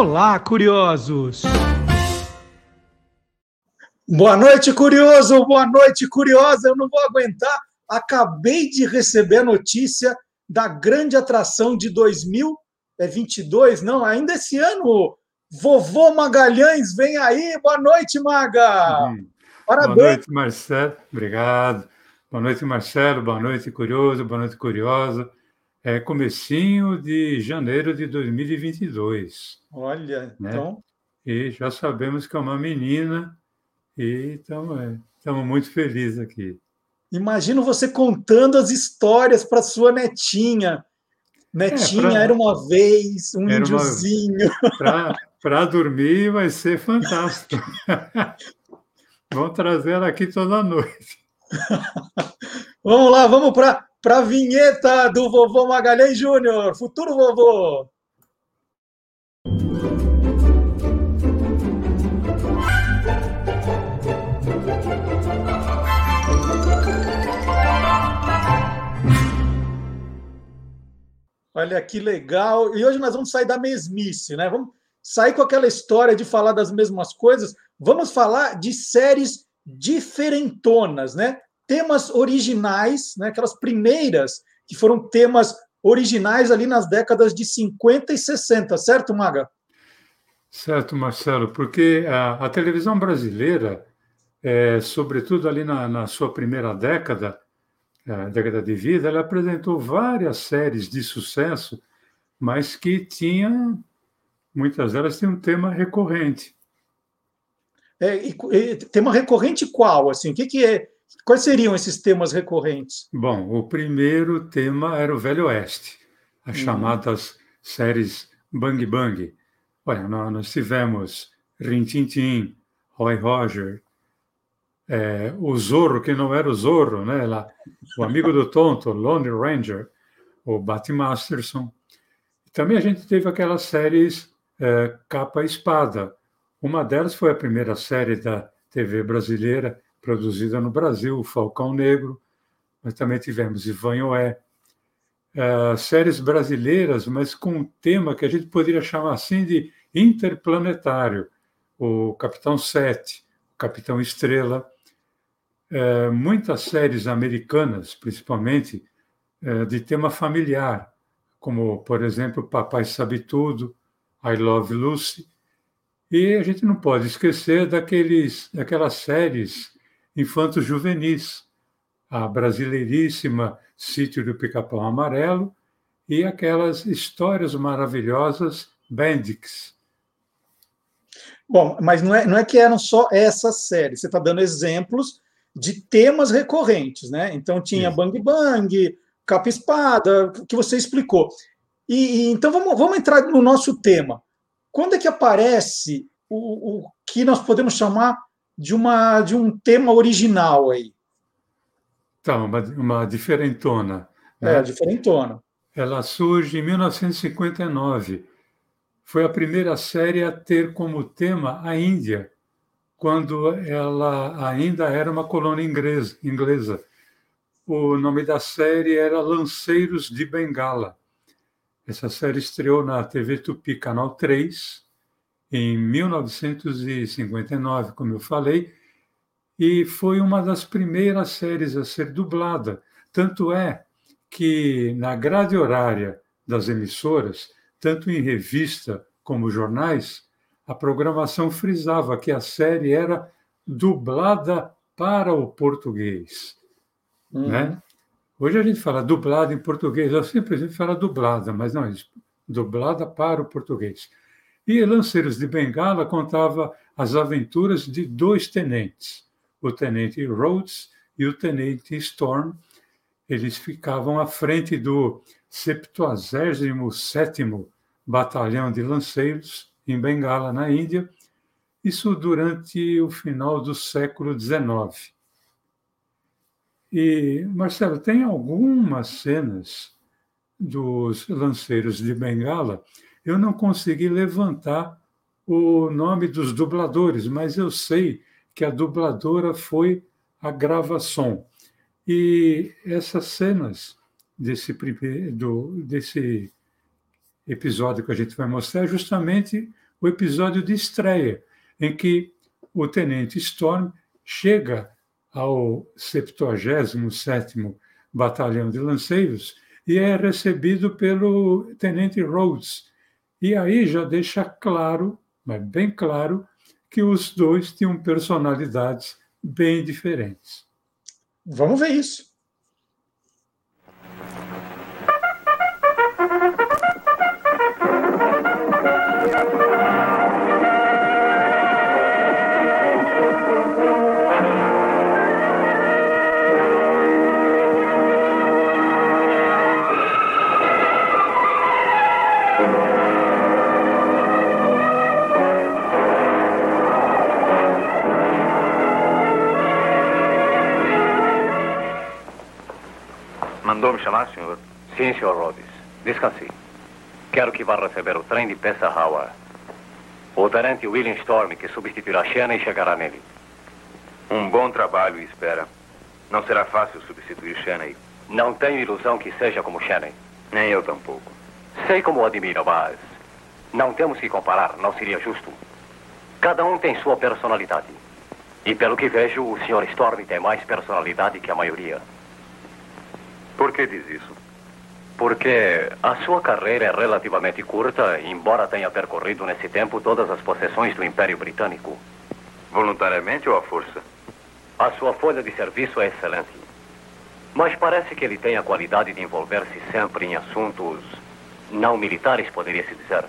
Olá, curiosos! Boa noite, curioso! Boa noite, curiosa! Eu não vou aguentar. Acabei de receber a notícia da grande atração de 2022, não, ainda esse ano. Vovô Magalhães, vem aí. Boa noite, Maga! Parabéns. Boa noite, Marcelo. Obrigado. Boa noite, Marcelo. Boa noite, curioso. Boa noite, curiosa é comecinho de janeiro de 2022. Olha, né? então... E já sabemos que é uma menina e estamos é, muito felizes aqui. Imagino você contando as histórias para sua netinha. Netinha é, pra... era uma vez um era índiozinho. Uma... Para dormir vai ser fantástico. Vamos trazer ela aqui toda noite. vamos lá, vamos para para a vinheta do vovô Magalhães Júnior, futuro vovô. Olha que legal. E hoje nós vamos sair da mesmice, né? Vamos sair com aquela história de falar das mesmas coisas. Vamos falar de séries diferentonas, né? Temas originais, né, aquelas primeiras que foram temas originais ali nas décadas de 50 e 60, certo, Maga? Certo, Marcelo, porque a, a televisão brasileira, é, sobretudo ali na, na, sua primeira década, década de vida, ela apresentou várias séries de sucesso, mas que tinham, muitas delas tinham um tema recorrente. É, e, e, tema recorrente qual? Assim, o que, que é Quais seriam esses temas recorrentes? Bom, o primeiro tema era o Velho Oeste, as uhum. chamadas séries Bang Bang. Olha, nós tivemos Rin Tin Tin, Roy Roger, é, o Zorro, que não era o Zorro, né? Lá, o amigo do tonto, Lone Ranger, o Bat Masterson. Também a gente teve aquelas séries é, Capa e Espada. Uma delas foi a primeira série da TV brasileira, produzida no Brasil, Falcão Negro, mas também tivemos Ivanhoé, uh, séries brasileiras, mas com um tema que a gente poderia chamar assim de interplanetário, o Capitão Sete, o Capitão Estrela, uh, muitas séries americanas, principalmente, uh, de tema familiar, como, por exemplo, Papai Sabe Tudo, I Love Lucy, e a gente não pode esquecer daqueles, daquelas séries infantos juvenis, a brasileiríssima Sítio do Pica-Pau Amarelo e aquelas histórias maravilhosas Bendix. Bom, mas não é, não é que eram só essas séries, você está dando exemplos de temas recorrentes, né? Então tinha Isso. Bang Bang, Capa Espada, que você explicou. E, e, então vamos, vamos entrar no nosso tema. Quando é que aparece o, o que nós podemos chamar de, uma, de um tema original aí. Tá, uma, uma diferentona. Né? É, diferentona. Ela surge em 1959. Foi a primeira série a ter como tema a Índia, quando ela ainda era uma colônia inglesa. O nome da série era Lanceiros de Bengala. Essa série estreou na TV Tupi, Canal 3, em 1959, como eu falei, e foi uma das primeiras séries a ser dublada. Tanto é que na grade horária das emissoras, tanto em revista como jornais, a programação frisava que a série era dublada para o português. Uhum. Né? Hoje a gente fala dublada em português, eu simplesmente falo dublada, mas não, dublada para o português. E Lanceiros de Bengala contava as aventuras de dois tenentes, o tenente Rhodes e o tenente Storm. Eles ficavam à frente do 77º Batalhão de Lanceiros, em Bengala, na Índia, isso durante o final do século XIX. E, Marcelo, tem algumas cenas dos lanceiros de Bengala eu não consegui levantar o nome dos dubladores, mas eu sei que a dubladora foi a Gravação. E essas cenas desse, do, desse episódio que a gente vai mostrar é justamente o episódio de estreia, em que o tenente Storm chega ao 77º Batalhão de Lanceiros e é recebido pelo tenente Rhodes. E aí já deixa claro, mas bem claro, que os dois tinham personalidades bem diferentes. Vamos ver isso. Chamar, senhor? Sim, senhor Rhodes. Descanse. Quero que vá receber o trem de Pessahawa. O tenente William Storm, que substituirá Shannon, chegará nele. Um bom trabalho espera. Não será fácil substituir Shannon. Não tenho ilusão que seja como Shannon. Nem eu tampouco. Sei como o admiro, mas não temos que comparar, não seria justo. Cada um tem sua personalidade. E pelo que vejo, o Sr. Storm tem mais personalidade que a maioria. Por que diz isso? Porque a sua carreira é relativamente curta, embora tenha percorrido nesse tempo todas as possessões do Império Britânico. Voluntariamente ou à força? A sua folha de serviço é excelente. Mas parece que ele tem a qualidade de envolver-se sempre em assuntos não militares, poderia-se dizer.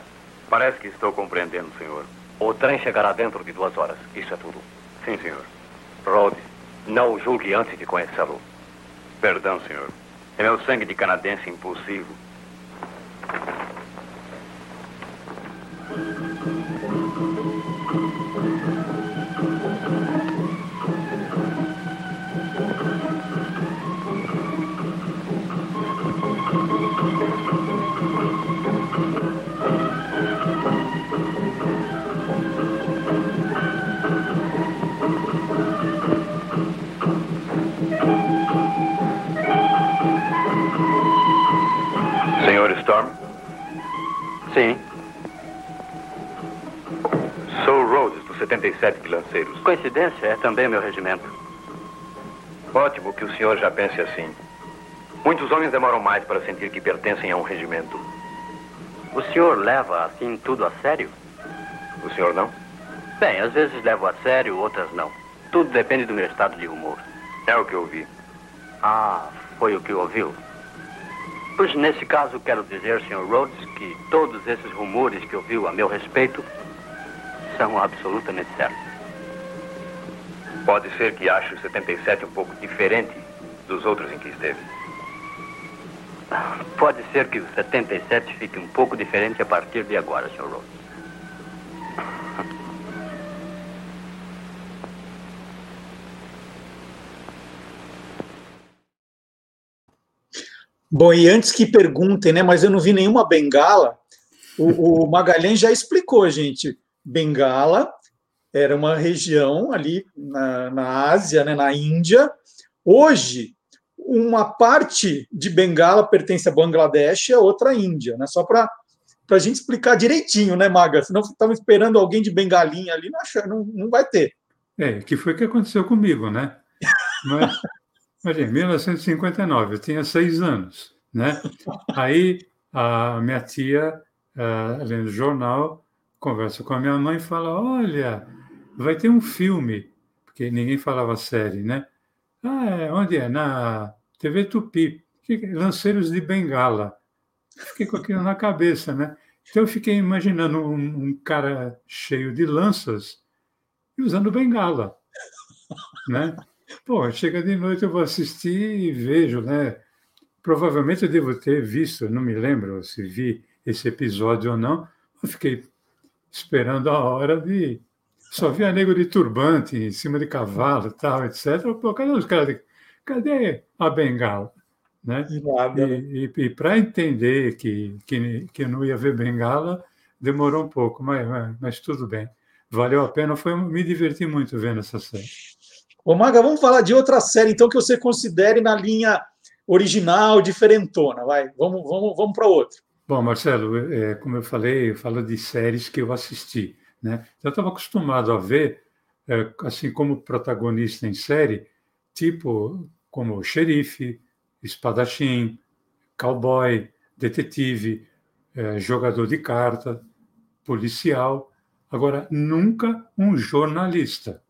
Parece que estou compreendendo, senhor. O trem chegará dentro de duas horas. Isso é tudo. Sim, senhor. Rhodes, não o julgue antes de conhecê-lo. Perdão, senhor. É meu sangue de canadense impulsivo. Sim. Sou Rhodes, do 77 de Lanceiros. Coincidência, é também meu regimento. Ótimo que o senhor já pense assim. Muitos homens demoram mais para sentir que pertencem a um regimento. O senhor leva assim tudo a sério? O senhor não? Bem, às vezes levo a sério, outras não. Tudo depende do meu estado de humor. É o que ouvi. Ah, foi o que ouviu? Pois nesse caso quero dizer, Sr. Rhodes, que todos esses rumores que ouviu a meu respeito são absolutamente certos. Pode ser que ache o 77 um pouco diferente dos outros em que esteve. Pode ser que o 77 fique um pouco diferente a partir de agora, Sr. Rhodes. Bom, e antes que perguntem, né? Mas eu não vi nenhuma bengala. O, o Magalhães já explicou, gente. Bengala era uma região ali na, na Ásia, né, na Índia. Hoje, uma parte de Bengala pertence a Bangladesh e a outra à Índia, né? Só para a gente explicar direitinho, né, Maga? Senão estamos esperando alguém de bengalinha ali, não, não, não vai ter. É, que foi o que aconteceu comigo, né? Mas, Imagina, em 1959, eu tinha seis anos, né? Aí a minha tia, uh, lendo jornal, conversa com a minha mãe e fala: Olha, vai ter um filme, porque ninguém falava série, né? Ah, é, onde é? Na TV Tupi, Lanceiros de Bengala. Fiquei com aquilo na cabeça, né? Então eu fiquei imaginando um, um cara cheio de lanças e usando bengala, né? Pô, chega de noite, eu vou assistir e vejo, né? Provavelmente eu devo ter visto, não me lembro se vi esse episódio ou não. Eu fiquei esperando a hora de. Só via nego de turbante em cima de cavalo, tal, etc. Pô, cadê os caras? De... Cadê a bengala? Né? Nada, né? E, e, e para entender que, que, que não ia ver bengala, demorou um pouco, mas, mas tudo bem. Valeu a pena, foi, me diverti muito vendo essa série. Ô, Maga, vamos falar de outra série, então, que você considere na linha original, diferentona. Vai, vamos, vamos, vamos para outra. Bom, Marcelo, é, como eu falei, eu falo de séries que eu assisti. Né? Eu estava acostumado a ver, é, assim como protagonista em série, tipo como xerife, espadachim, cowboy, detetive, é, jogador de carta, policial. Agora, nunca um jornalista,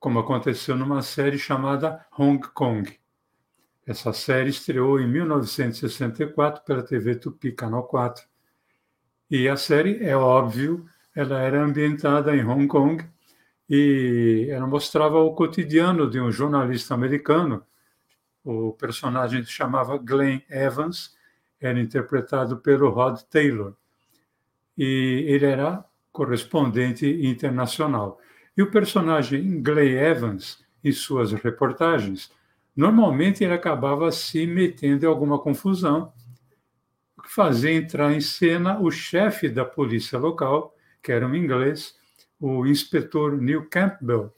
como aconteceu numa série chamada Hong Kong. Essa série estreou em 1964 pela TV Tupi, Canal 4. E a série, é óbvio, ela era ambientada em Hong Kong e ela mostrava o cotidiano de um jornalista americano. O personagem se chamava Glenn Evans, era interpretado pelo Rod Taylor. E ele era correspondente internacional. E o personagem Glenn Evans, em suas reportagens, Normalmente ele acabava se metendo em alguma confusão, o que fazia entrar em cena o chefe da polícia local, que era um inglês, o inspetor Neil Campbell,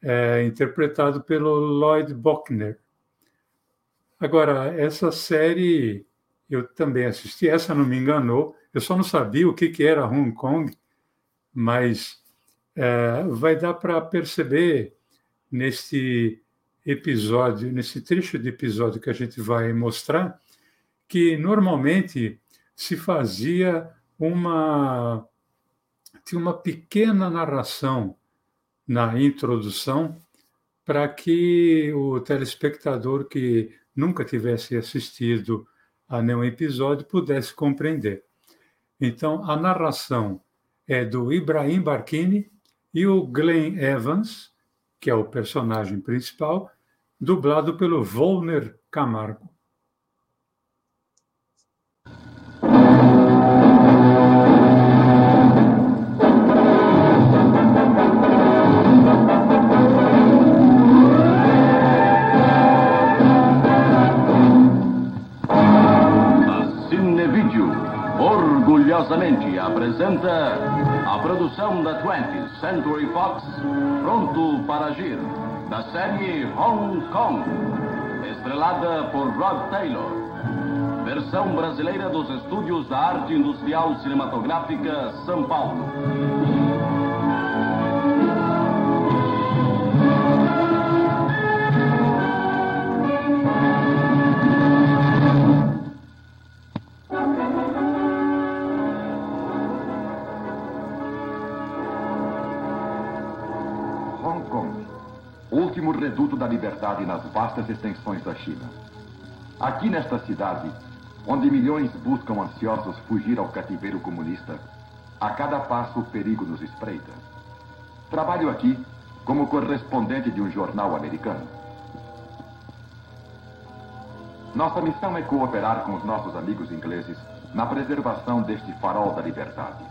é, interpretado pelo Lloyd Bochner. Agora, essa série eu também assisti, essa não me enganou, eu só não sabia o que, que era Hong Kong, mas é, vai dar para perceber nesse episódio, nesse trecho de episódio que a gente vai mostrar, que normalmente se fazia uma tinha uma pequena narração na introdução para que o telespectador que nunca tivesse assistido a nenhum episódio pudesse compreender. Então, a narração é do Ibrahim Barkini e o Glenn Evans, que é o personagem principal, dublado pelo Volner Camargo. Apresenta a produção da 20th Century Fox pronto para agir da série Hong Kong, estrelada por Rod Taylor. Versão brasileira dos Estúdios da Arte Industrial Cinematográfica, São Paulo. Reduto da liberdade nas vastas extensões da China. Aqui nesta cidade, onde milhões buscam ansiosos fugir ao cativeiro comunista, a cada passo o perigo nos espreita. Trabalho aqui como correspondente de um jornal americano. Nossa missão é cooperar com os nossos amigos ingleses na preservação deste farol da liberdade.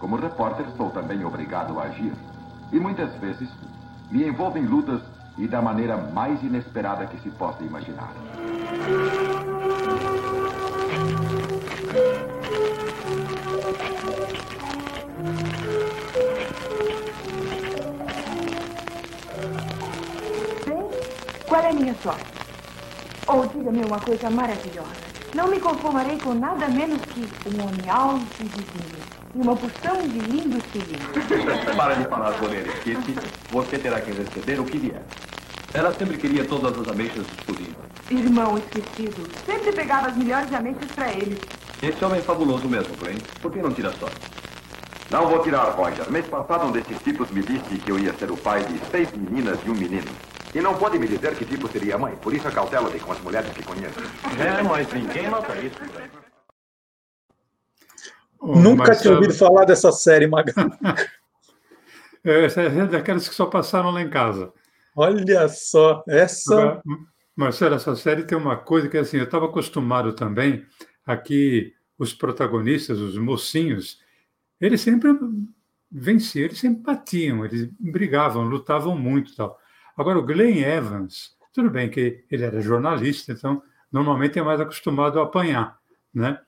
Como repórter, sou também obrigado a agir. E muitas vezes me envolvo em lutas e da maneira mais inesperada que se possa imaginar. Bem, qual é a minha sorte? Ou oh, diga-me uma coisa maravilhosa. Não me conformarei com nada menos que um homem alto e divino e uma porção de lindos filhinhos. Para de falar, goleiro. Kitty. Você terá que receber o que vier. Ela sempre queria todas as ameixas exclusivas. Irmão esquecido. Sempre pegava as melhores ameixas para ele. Esse homem é fabuloso mesmo, Glenn. Por que não tira sorte? Não vou tirar, Roger. Mês passado, um desses tipos me disse que eu ia ser o pai de seis meninas e um menino. E não pode me dizer que tipo seria a mãe. Por isso a cautela de com as mulheres que conheço. É, mas ninguém nota isso, Glenn. Nunca Marcelo... tinha ouvido falar dessa série, Magal. Essa é daquelas que só passaram lá em casa. Olha só, essa. Marcelo, essa série tem uma coisa que assim, eu estava acostumado também aqui os protagonistas, os mocinhos, eles sempre venciam, eles sempre batiam, eles brigavam, lutavam muito, tal. Agora o Glenn Evans, tudo bem que ele era jornalista, então normalmente é mais acostumado a apanhar, né?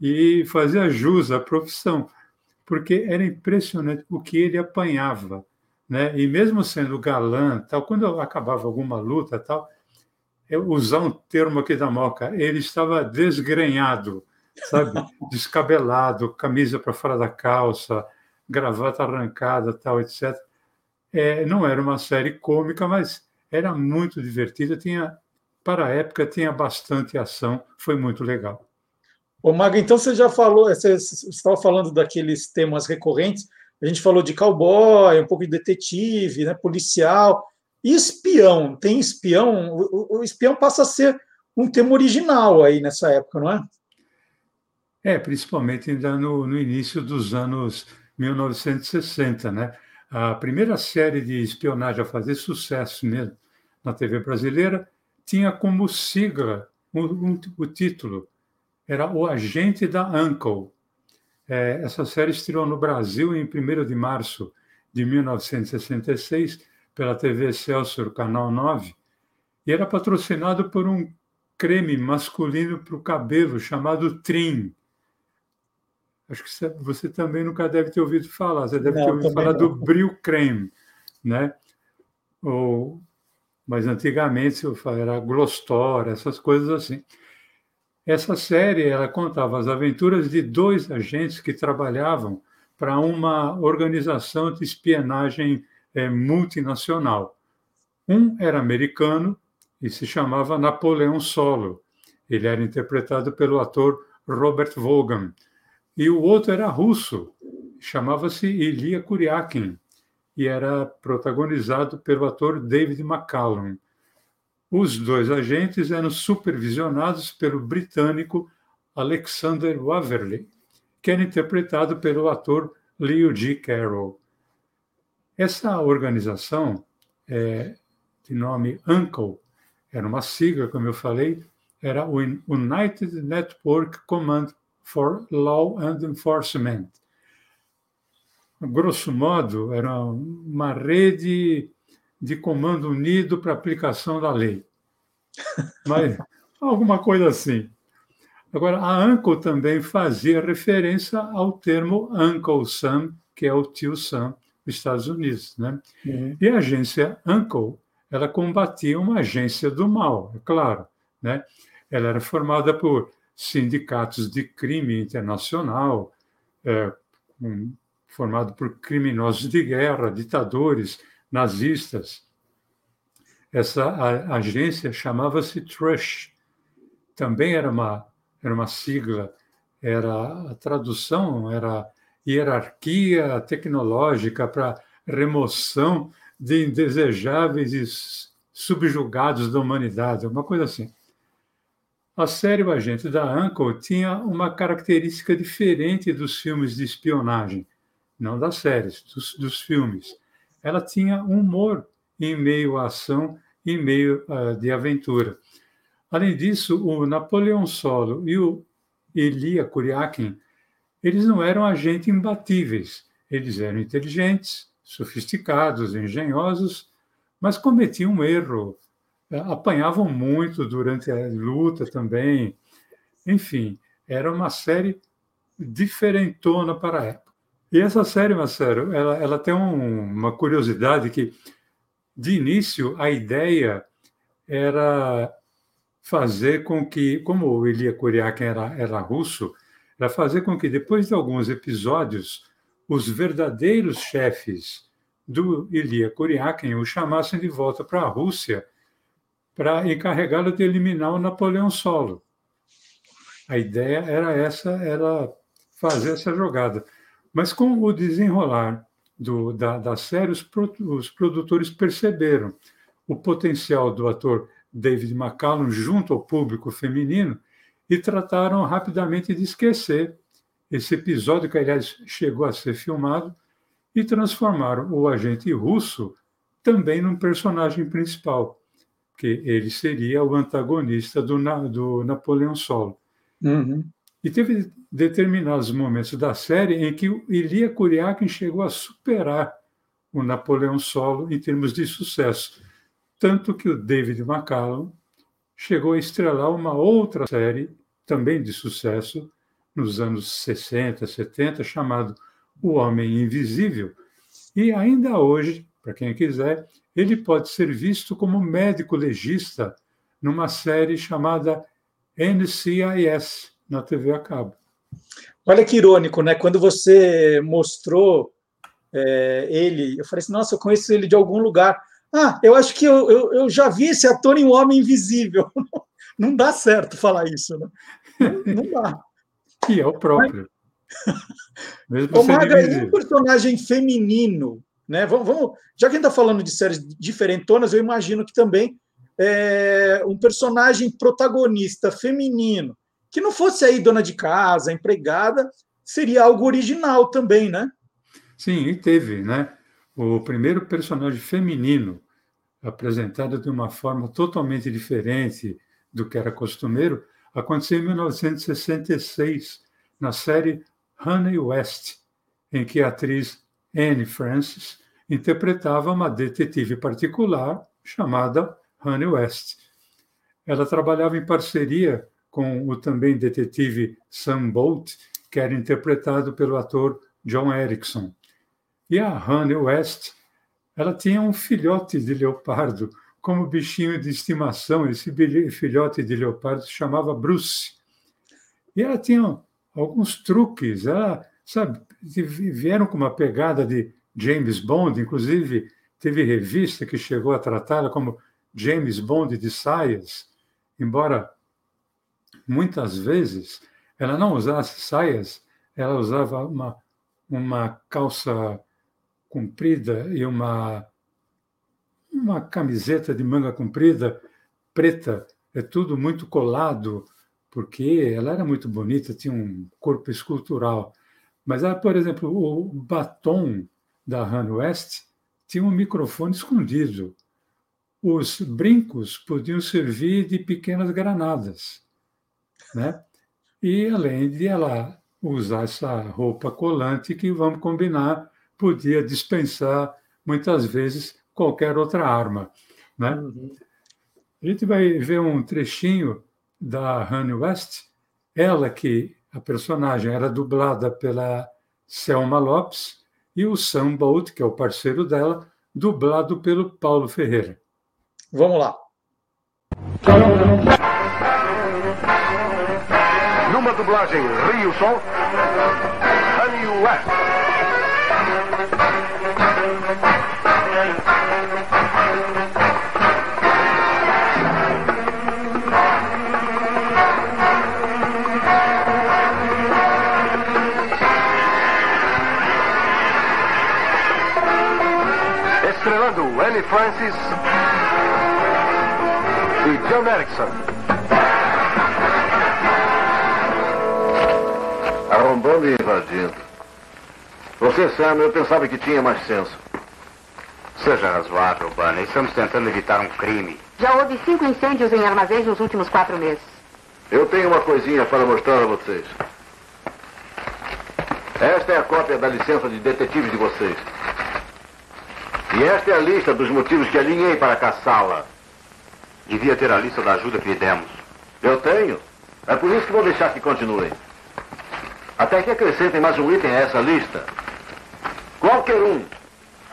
e fazia jus à profissão, porque era impressionante o que ele apanhava, né? E mesmo sendo galã, tal, quando acabava alguma luta, tal, eu usar um termo aqui da Moca, ele estava desgrenhado, sabe? Descabelado, camisa para fora da calça, gravata arrancada, tal, etc. É, não era uma série cômica, mas era muito divertida. Tinha, para a época, tinha bastante ação. Foi muito legal. Ô, Mago, então você já falou, você estava falando daqueles temas recorrentes. A gente falou de cowboy, um pouco de detetive, né, policial. E espião? Tem espião? O, o, espião passa a ser um tema original aí nessa época, não é? É, principalmente ainda no, no início dos anos 1960, né? A primeira série de espionagem a fazer sucesso mesmo na TV brasileira tinha como sigla o título era O Agente da Uncle. É, essa série estreou no Brasil em 1 de março de 1966 pela TV Excelsior, Canal 9, e era patrocinado por um creme masculino para o cabelo chamado Trim. Acho que você também nunca deve ter ouvido falar. Você deve não, ter ouvido falar não. do Bril Creme, né? Ou, mas antigamente era Glostor, essas coisas assim. Essa série ela contava as aventuras de dois agentes que trabalhavam para uma organização de espionagem é, multinacional. Um era americano e se chamava Napoleão Solo. Ele era interpretado pelo ator Robert Vaughan. E o outro era russo, chamava-se Ilya Kuryakin e era protagonizado pelo ator David McCallum. Os dois agentes eram supervisionados pelo britânico Alexander Waverley, que era interpretado pelo ator Leo G. Carroll. Essa organização, é, de nome UNCLE, era uma sigla, como eu falei, era o United Network Command for Law and Enforcement. Grosso modo, era uma rede de comando unido para aplicação da lei. Mas alguma coisa assim. Agora, a Uncle também fazia referência ao termo Uncle Sam, que é o tio Sam dos Estados Unidos. Né? Uhum. E a agência Uncle, ela combatia uma agência do mal, é claro. Né? Ela era formada por sindicatos de crime internacional, é, um, formado por criminosos de guerra, ditadores, nazistas. Essa agência chamava-se Trush. Também era uma, era uma sigla, era a tradução era hierarquia tecnológica para remoção de indesejáveis e subjugados da humanidade, uma coisa assim. A série O Agente da Uncle tinha uma característica diferente dos filmes de espionagem, não das séries, dos, dos filmes ela tinha humor em meio à ação, em meio uh, de aventura. Além disso, o Napoleão Solo e o Elia Kuriakin, eles não eram agentes imbatíveis. Eles eram inteligentes, sofisticados, engenhosos, mas cometiam um erro, eh, apanhavam muito durante a luta também. Enfim, era uma série diferentona para. E essa série, Marcelo, ela, ela tem um, uma curiosidade que, de início, a ideia era fazer com que, como o Ilya Kuryakin era, era russo, era fazer com que, depois de alguns episódios, os verdadeiros chefes do Ilya Kuryakin o chamassem de volta para a Rússia para encarregá-lo de eliminar o Napoleão Solo. A ideia era essa, era fazer essa jogada. Mas com o desenrolar do, da, da série, os, os produtores perceberam o potencial do ator David McCallum junto ao público feminino e trataram rapidamente de esquecer esse episódio, que aliás chegou a ser filmado, e transformaram o agente russo também num personagem principal, que ele seria o antagonista do, do Napoleão Solo. Uhum. E teve determinados momentos da série em que o Ilya Kuryakin chegou a superar o Napoleão Solo em termos de sucesso. Tanto que o David McCallum chegou a estrelar uma outra série, também de sucesso, nos anos 60, 70, chamado O Homem Invisível. E ainda hoje, para quem quiser, ele pode ser visto como médico legista numa série chamada NCIS, na TV a cabo. Olha que irônico, né? Quando você mostrou é, ele, eu falei assim, nossa, eu conheço ele de algum lugar. Ah, eu acho que eu, eu, eu já vi esse ator em O Homem Invisível. Não dá certo falar isso, né? Não, não dá. E é o próprio. Mesmo Ô, Maga, e um personagem feminino, né? Vamos, vamos, já que a gente está falando de séries diferentonas, eu imagino que também é, um personagem protagonista feminino, que não fosse aí dona de casa, empregada, seria algo original também, né? Sim, e teve, né? O primeiro personagem feminino apresentado de uma forma totalmente diferente do que era costumeiro aconteceu em 1966, na série Honey West, em que a atriz Anne Francis interpretava uma detetive particular chamada Honey West. Ela trabalhava em parceria com o também detetive Sam Bolt, que era interpretado pelo ator John Erickson. E a Honey West, ela tinha um filhote de leopardo como bichinho de estimação. Esse filhote de leopardo se chamava Bruce. E ela tinha alguns truques. Ela, sabe, vieram com uma pegada de James Bond, inclusive teve revista que chegou a tratá-la como James Bond de saias, embora muitas vezes ela não usasse saias, ela usava uma, uma calça comprida e uma, uma camiseta de manga comprida preta, é tudo muito colado, porque ela era muito bonita, tinha um corpo escultural. Mas, ela, por exemplo, o batom da Han West tinha um microfone escondido. Os brincos podiam servir de pequenas granadas. Né? E, além de ela usar essa roupa colante, que, vamos combinar, podia dispensar, muitas vezes, qualquer outra arma. Né? Uhum. A gente vai ver um trechinho da Honey West, ela que a personagem era dublada pela Selma Lopes e o Sam Bolt, que é o parceiro dela, dublado pelo Paulo Ferreira. Vamos lá. Dublagem Rio Sol, Honey West. estrelando Annie Francis e John Erickson. Arrombando e invadindo. Você, Sam, eu pensava que tinha mais senso. Seja razoável, Bunny. Estamos tentando evitar um crime. Já houve cinco incêndios em armazéns nos últimos quatro meses. Eu tenho uma coisinha para mostrar a vocês. Esta é a cópia da licença de detetive de vocês. E esta é a lista dos motivos que alinhei para caçá-la. Devia ter a lista da ajuda que lhe demos. Eu tenho. É por isso que vou deixar que continue. Até que acrescentem mais um item a essa lista. Qualquer um.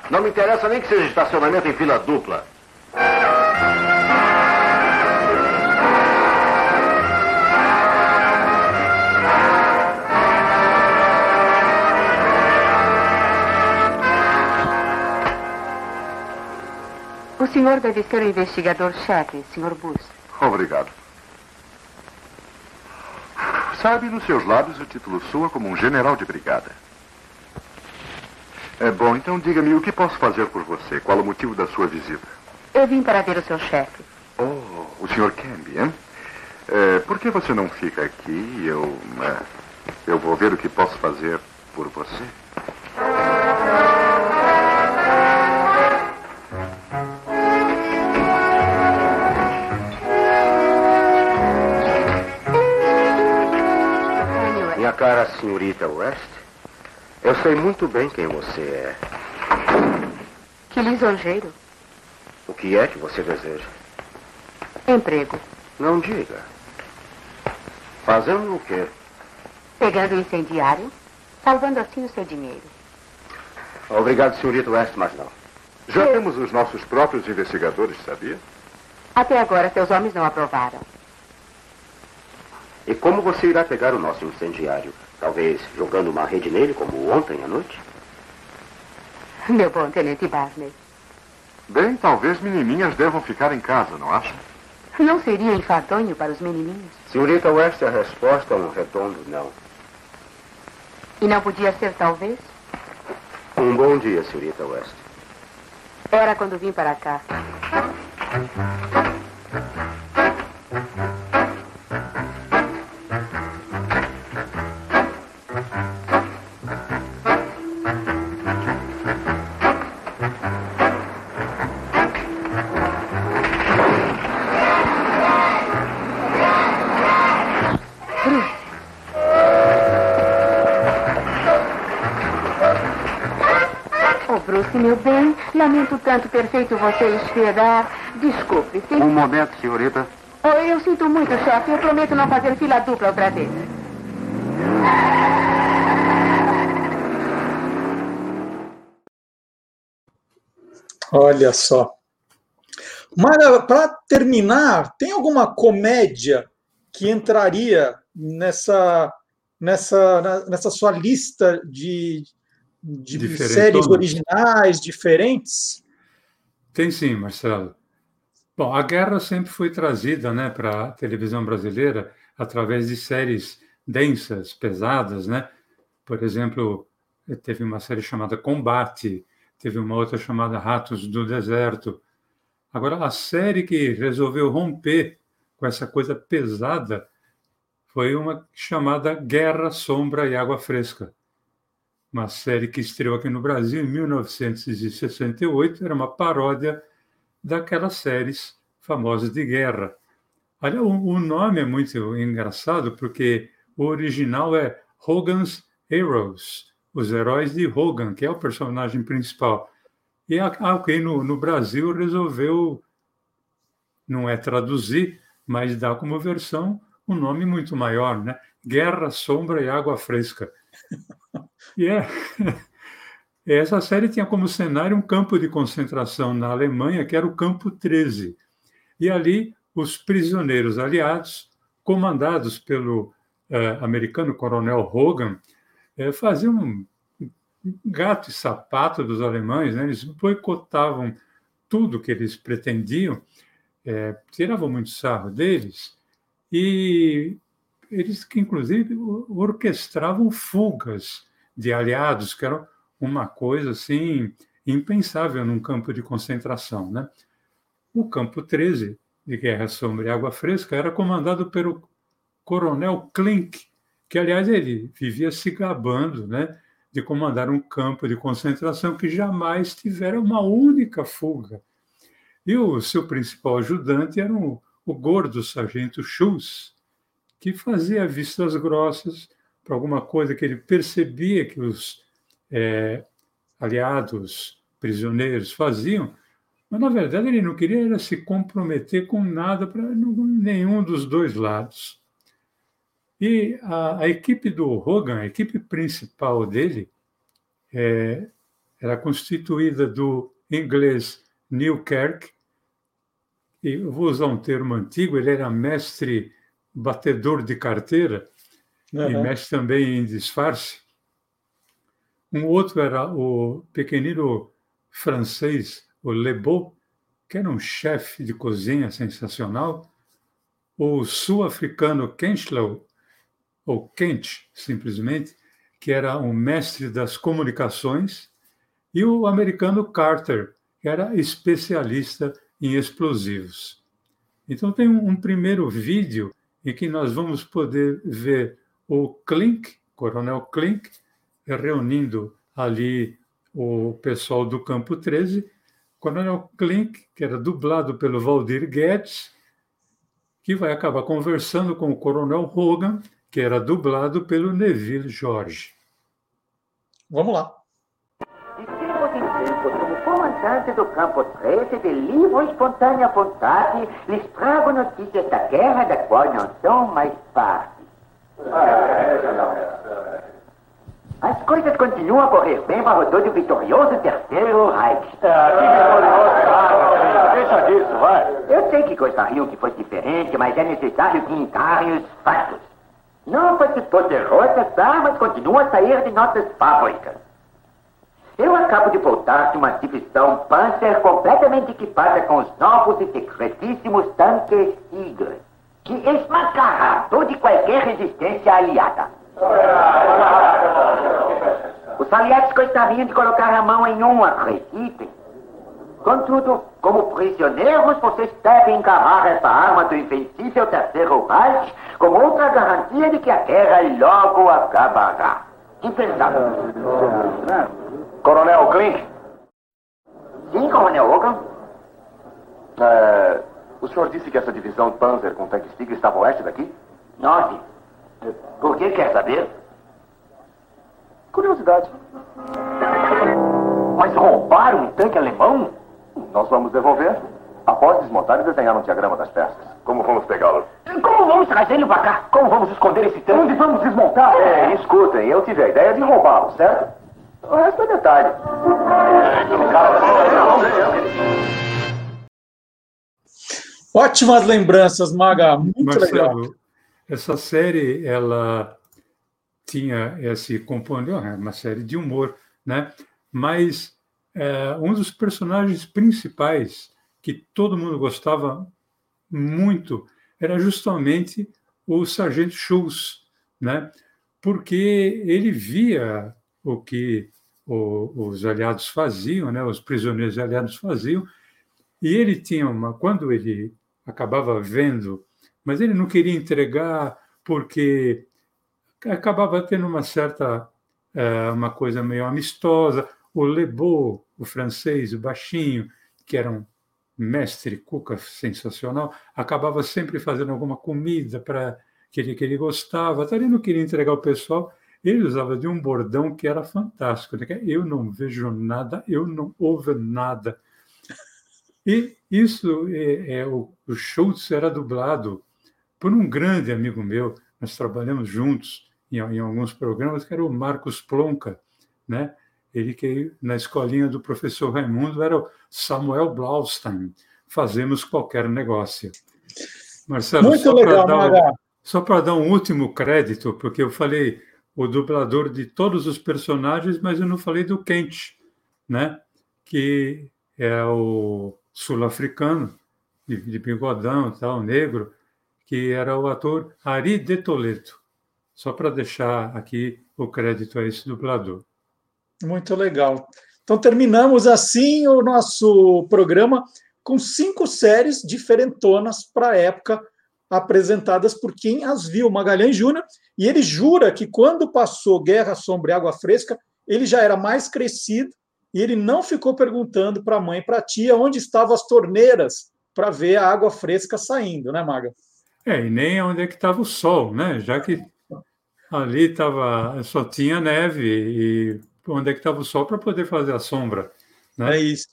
Não me interessa nem que seja estacionamento em fila dupla. O senhor deve ser o investigador-chefe, Sr. Bus. Obrigado. Sabe, nos seus lábios o título soa como um general de brigada. É bom, então diga-me o que posso fazer por você. Qual o motivo da sua visita? Eu vim para ver o seu chefe. Oh, o Sr. Camby, hein? É, por que você não fica aqui? Eu. É, eu vou ver o que posso fazer por você. Senhorita West, eu sei muito bem quem você é. Que lisonjeiro. O que é que você deseja? Emprego. Não diga. Fazendo o quê? Pegando o incendiário, salvando assim o seu dinheiro. Obrigado, senhorita West, mas não. Já temos os nossos próprios investigadores, sabia? Até agora, seus homens não aprovaram. E como você irá pegar o nosso incendiário? Talvez jogando uma rede nele, como ontem à noite? Meu bom tenente Barney. Bem, talvez menininhas devam ficar em casa, não acha? Não seria enfadonho para os menininhos? Senhorita West, a resposta é um redondo não. E não podia ser talvez? Um bom dia, senhorita West. Era quando vim para cá. Meu bem, lamento tanto ter feito você esperar. Desculpe, tem... Um momento, senhorita. Oh, eu sinto muito, chefe. Eu prometo não fazer fila dupla outra vez. Olha só. Mara, para terminar, tem alguma comédia que entraria nessa, nessa, nessa sua lista de, de séries originais, diferentes? Tem sim, Marcelo. Bom, a guerra sempre foi trazida né, para a televisão brasileira através de séries densas, pesadas, né? Por exemplo, teve uma série chamada Combate, teve uma outra chamada Ratos do Deserto. Agora, a série que resolveu romper com essa coisa pesada foi uma chamada Guerra, Sombra e Água Fresca. Uma série que estreou aqui no Brasil em 1968, era uma paródia daquelas séries famosas de guerra. Olha, o nome é muito engraçado porque o original é Hogan's Heroes, os heróis de Hogan, que é o personagem principal. E alguém no, no Brasil resolveu, não é traduzir, mas dar como versão um nome muito maior, né? Guerra, Sombra e Água Fresca. E é. Essa série tinha como cenário um campo de concentração na Alemanha, que era o Campo 13. E ali, os prisioneiros aliados, comandados pelo eh, americano coronel Hogan, eh, faziam um gato e sapato dos alemães, né? eles boicotavam tudo que eles pretendiam, eh, tiravam muito sarro deles, e eles que, inclusive, orquestravam fugas de aliados, que eram uma coisa assim impensável num campo de concentração, né? O campo 13 de Guerra Sombra e Água Fresca era comandado pelo Coronel Klink, que aliás ele vivia se gabando, né, de comandar um campo de concentração que jamais tivera uma única fuga. E o seu principal ajudante era o, o gordo sargento Schultz, que fazia vistas grossas para alguma coisa que ele percebia que os é, aliados, prisioneiros faziam, mas na verdade ele não queria era se comprometer com nada para nenhum dos dois lados. E a, a, equipe do Hogan, a equipe principal dele, é, era constituída do inglês Neil e eu vou usar um termo antigo, ele era mestre batedor de carteira uhum. e mestre também em disfarce. Um outro era o pequenino francês, o Lebeau, que era um chefe de cozinha sensacional. O sul-africano Kenchlow, ou Kent, simplesmente, que era um mestre das comunicações. E o americano Carter, que era especialista em explosivos. Então, tem um primeiro vídeo em que nós vamos poder ver o Klink, Coronel Klink, reunindo ali o pessoal do Campo 13, Coronel Klink, que era dublado pelo Valdir Guedes, que vai acabar conversando com o Coronel Hogan, que era dublado pelo Neville Jorge. Vamos lá. De tempos em tempos, como comandante do Campo 13, de livre e espontânea vontade, lhes trago notícias da guerra da qual não são mais parte. As coisas continuam a correr bem para o todo vitorioso terceiro Reich. É, que vitorioso nada, deixa disso, vai. Eu sei que gostariam que fosse diferente, mas é necessário que encarem os fatos. Não participou de derrotas, armas continuam a sair de nossas fábricas. Eu acabo de voltar de uma divisão Panzer completamente equipada com os novos e secretíssimos tanques Tigre, que esmagará toda e qualquer resistência aliada. Os aliados gostariam de colocar a mão em um, acreditem. Contudo, como prisioneiros, vocês devem encarrar essa arma do invencível Terceiro Reich como outra garantia de que a guerra logo acabará. Impensável. Coronel Klink? Sim, Coronel Hogan? É, o senhor disse que essa divisão Panzer com tanques Tigre estava oeste daqui? Norte. Por que quer saber? Curiosidade. Mas roubaram um tanque alemão? Nós vamos devolver. Após desmontar e desenhar um diagrama das peças. Como vamos pegá-lo? Como vamos trazê-lo para cá? Como vamos esconder esse tanque? Onde vamos desmontar? É, escutem, eu tive a ideia de roubá-lo, certo? O resto é detalhe. Ótimas lembranças, Maga. Muito Marcelo, legal. essa série, ela tinha esse componente, é uma série de humor, né? Mas é, um dos personagens principais que todo mundo gostava muito era justamente o Sargento Schultz, né? Porque ele via o que o, os aliados faziam, né? Os prisioneiros aliados faziam, e ele tinha uma quando ele acabava vendo, mas ele não queria entregar porque acabava tendo uma certa é, uma coisa meio amistosa. O Lebeau, o francês, o baixinho, que era um mestre cuca sensacional, acabava sempre fazendo alguma comida para que ele, que ele gostava. Ele não queria entregar ao pessoal. Ele usava de um bordão que era fantástico. né? Eu não vejo nada, eu não ouvo nada. E isso é, é o, o Schultz era dublado por um grande amigo meu. Nós trabalhamos juntos em, em alguns programas, que era o Marcos Plonka, né? Ele que na escolinha do professor Raimundo era o Samuel Blaustein. Fazemos qualquer negócio. Marcelo, Muito só legal, dar, só para dar um último crédito, porque eu falei o dublador de todos os personagens, mas eu não falei do Kent, né? Que é o sul-africano, de, de bigodão tal, negro, que era o ator Ari de Toledo. Só para deixar aqui o crédito a esse dublador. Muito legal. Então, terminamos assim o nosso programa com cinco séries diferentonas para a época, apresentadas por quem as viu, Magalhães Júnior. E ele jura que quando passou Guerra, Sombra e Água Fresca, ele já era mais crescido e ele não ficou perguntando para a mãe e para a tia onde estavam as torneiras para ver a água fresca saindo, né, Maga? É, e nem onde é que estava o sol, né? Já que ali tava, só tinha neve e onde é que estava o sol para poder fazer a sombra. Né? É isso.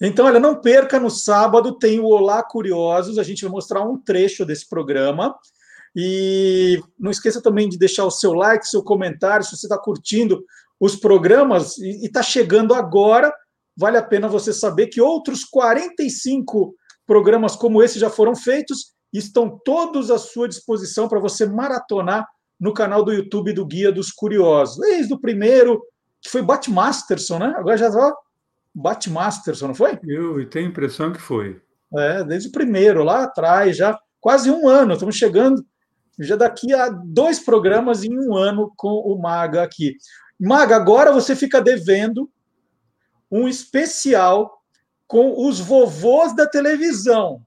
Então, olha, não perca no sábado, tem o Olá Curiosos, a gente vai mostrar um trecho desse programa. E não esqueça também de deixar o seu like, seu comentário, se você está curtindo os programas e está chegando agora, vale a pena você saber que outros 45 programas como esse já foram feitos e estão todos à sua disposição para você maratonar no canal do YouTube do Guia dos Curiosos. Desde o primeiro, que foi Bat Masterson, né? Agora já está Bat Masterson, não foi? Eu tenho a impressão que foi. É, desde o primeiro, lá atrás, já quase um ano. Estamos chegando já daqui a dois programas em um ano com o Maga aqui. Maga, agora você fica devendo um especial com os vovôs da televisão.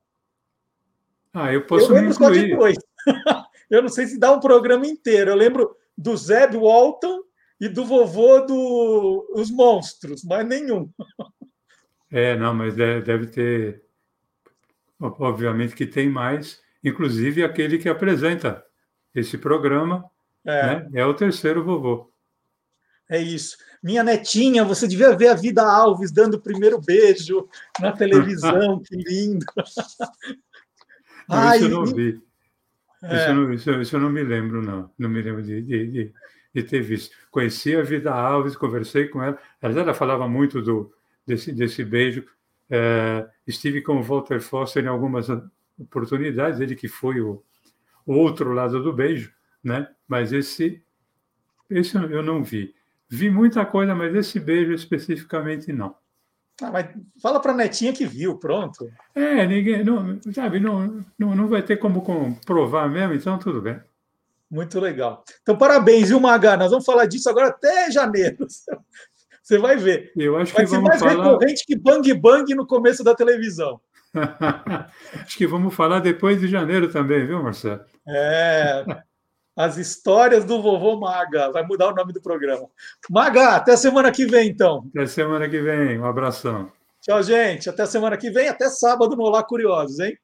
Ah, eu posso eu lembro só de dois. eu não sei se dá um programa inteiro. Eu lembro do Zeb Walton e do vovô dos do... monstros, mas nenhum. É, não, mas deve, deve ter. Obviamente que tem mais, inclusive aquele que apresenta esse programa é, né? é o terceiro vovô. É isso. Minha netinha, você devia ver a Vida Alves dando o primeiro beijo na televisão, que lindo. Ai, isso eu não vi. É. Isso, eu não, isso, isso, eu não me lembro, não. Não me lembro de, de, de, de, ter visto. Conheci a Vida Alves, conversei com ela. Ela falava muito do, desse, desse beijo. É, estive com o Walter Foster em algumas oportunidades, ele que foi o, o outro lado do beijo, né? Mas esse, esse eu não vi. Vi muita coisa, mas esse beijo especificamente não. Ah, mas fala para a netinha que viu, pronto. É, ninguém, não, sabe, não, não, não vai ter como comprovar mesmo, então tudo bem. Muito legal. Então, parabéns, viu, Maga? Nós vamos falar disso agora até janeiro. Você vai ver. Eu acho vai que vamos mais falar... recorrente que Bang Bang no começo da televisão. acho que vamos falar depois de janeiro também, viu, Marcelo? É. As histórias do vovô Maga. Vai mudar o nome do programa. Maga, até semana que vem, então. Até semana que vem. Um abração. Tchau, gente. Até semana que vem. Até sábado no Olá Curiosos, hein?